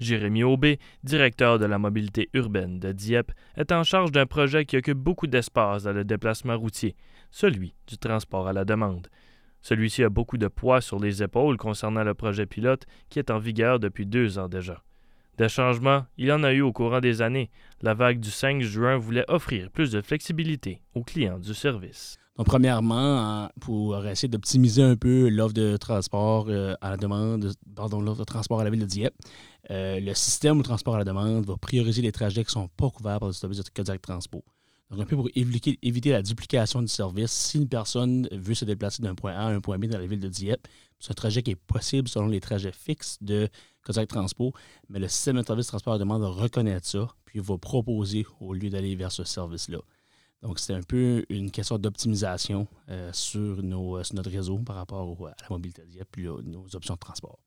Jérémy Aubé, directeur de la mobilité urbaine de Dieppe, est en charge d'un projet qui occupe beaucoup d'espace dans le déplacement routier, celui du transport à la demande. Celui-ci a beaucoup de poids sur les épaules concernant le projet pilote qui est en vigueur depuis deux ans déjà. Des changements, il en a eu au courant des années. La vague du 5 juin voulait offrir plus de flexibilité aux clients du service. Premièrement, pour essayer d'optimiser un peu l'offre de transport euh, à la demande, pardon, l'offre de transport à la ville de Dieppe, euh, le système de transport à la demande va prioriser les trajets qui ne sont pas couverts par le service de Codiac Transport. Donc, un peu pour éviter, la duplication du service, si une personne veut se déplacer d'un point A à un point B dans la ville de Dieppe, c'est un trajet qui est possible selon les trajets fixes de Codiac Transport, mais le système de service de transport à la demande va reconnaître ça, puis va proposer au lieu d'aller vers ce service-là. Donc, c'est un peu une question d'optimisation euh, sur, notre réseau par rapport à la mobilité et nos options de transport.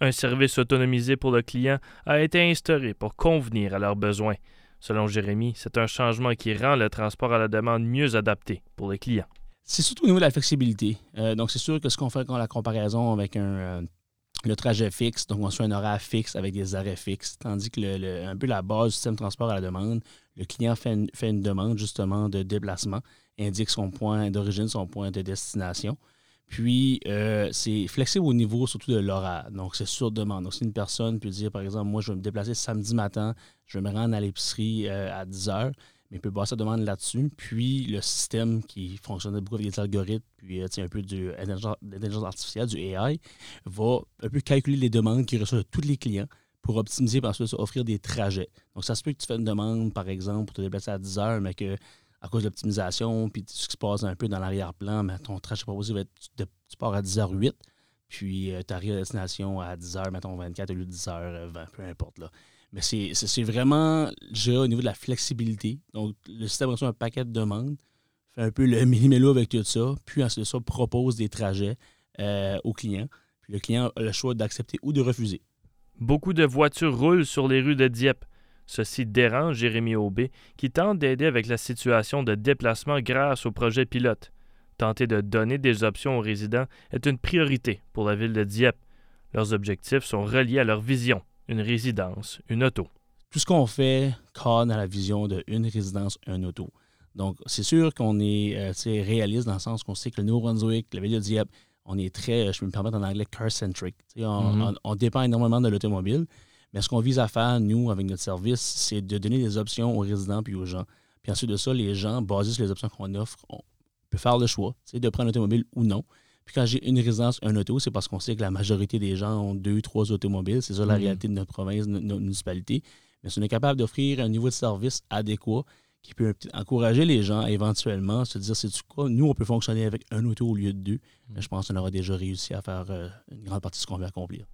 Un service autonomisé pour le client a été instauré pour convenir à leurs besoins. Selon Jérémy, c'est un changement qui rend le transport à la demande mieux adapté pour les clients. C'est surtout au niveau de la flexibilité. Euh, donc, c'est sûr que ce qu'on fait quand la comparaison avec un, euh, le trajet fixe, donc on suit un horaire fixe avec des arrêts fixes, tandis que le, un peu la base du système de transport à la demande, le client fait une, demande justement de déplacement, indique son point d'origine, son point de destination. Puis, euh, c'est flexible au niveau surtout de l'horaire. Donc, c'est sur demande. Donc, si une personne peut dire, par exemple, moi, je vais me déplacer samedi matin, je vais me rendre à l'épicerie euh, à 10 heures, mais peut passer sa demande là-dessus. Puis le système qui fonctionne beaucoup avec des algorithmes, puis euh, un peu de l'intelligence artificielle, du AI, va un peu calculer les demandes qu'il reçoit de tous les clients pour optimiser, par ensuite offrir des trajets. Donc ça se peut que tu fais une demande, par exemple, pour te déplacer à 10 heures, mais que à cause de l'optimisation, puis ce qui se passe un peu dans l'arrière-plan, mais ton trajet proposé va être tu pars à 10h08, puis euh, tu arrives à destination à 10h, mettons 24 au lieu de 10h20, peu importe. Là. Mais c'est vraiment déjà au niveau de la flexibilité. Donc, le système reçoit un paquet de demandes, fait un peu le mini-mélo avec tout ça, puis ensuite ça, propose des trajets euh, au client. Puis le client a le choix d'accepter ou de refuser. Beaucoup de voitures roulent sur les rues de Dieppe. Ceci dérange Jérémy Aubé, qui tente d'aider avec la situation de déplacement grâce au projet pilote. Tenter de donner des options aux résidents est une priorité pour la ville de Dieppe. Leurs objectifs sont reliés à leur vision une résidence, une auto. Tout ce qu'on fait cadre à la vision de une résidence, un auto. Donc, c'est sûr qu'on est euh, réaliste dans le sens qu'on sait que le New-Brunswick, la ville de Dieppe, on est très, je peux me permettre en anglais, car-centric. Mm-hmm. On, dépend énormément de l'automobile. Mais ce qu'on vise à faire, nous, avec notre service, c'est de donner des options aux résidents puis aux gens. Puis ensuite de ça, les gens, basés sur les options qu'on offre, on peut faire le choix de prendre l'automobile ou non. Puis quand j'ai une résidence, un auto, c'est parce qu'on sait que la majorité des gens ont deux, trois automobiles. C'est ça la mhm. réalité de notre province, de notre municipalité. Mais si on est capable d'offrir un niveau de service adéquat qui peut encourager les gens à éventuellement se dire, c'est quoi, nous, on peut fonctionner avec un auto au lieu de deux. Mhm. je pense qu'on aura déjà réussi à faire euh, une grande partie de ce qu'on veut accomplir.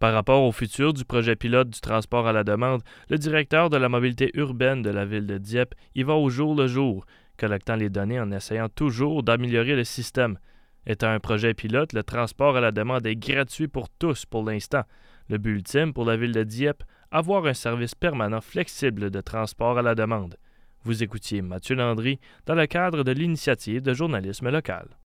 Par rapport au futur du projet pilote du transport à la demande, le directeur de la mobilité urbaine de la ville de Dieppe y va au jour le jour, collectant les données en essayant toujours d'améliorer le système. Étant un projet pilote, le transport à la demande est gratuit pour tous pour l'instant. Le but ultime pour la ville de Dieppe, avoir un service permanent flexible de transport à la demande. Vous écoutiez Mathieu Landry dans le cadre de l'initiative de journalisme local.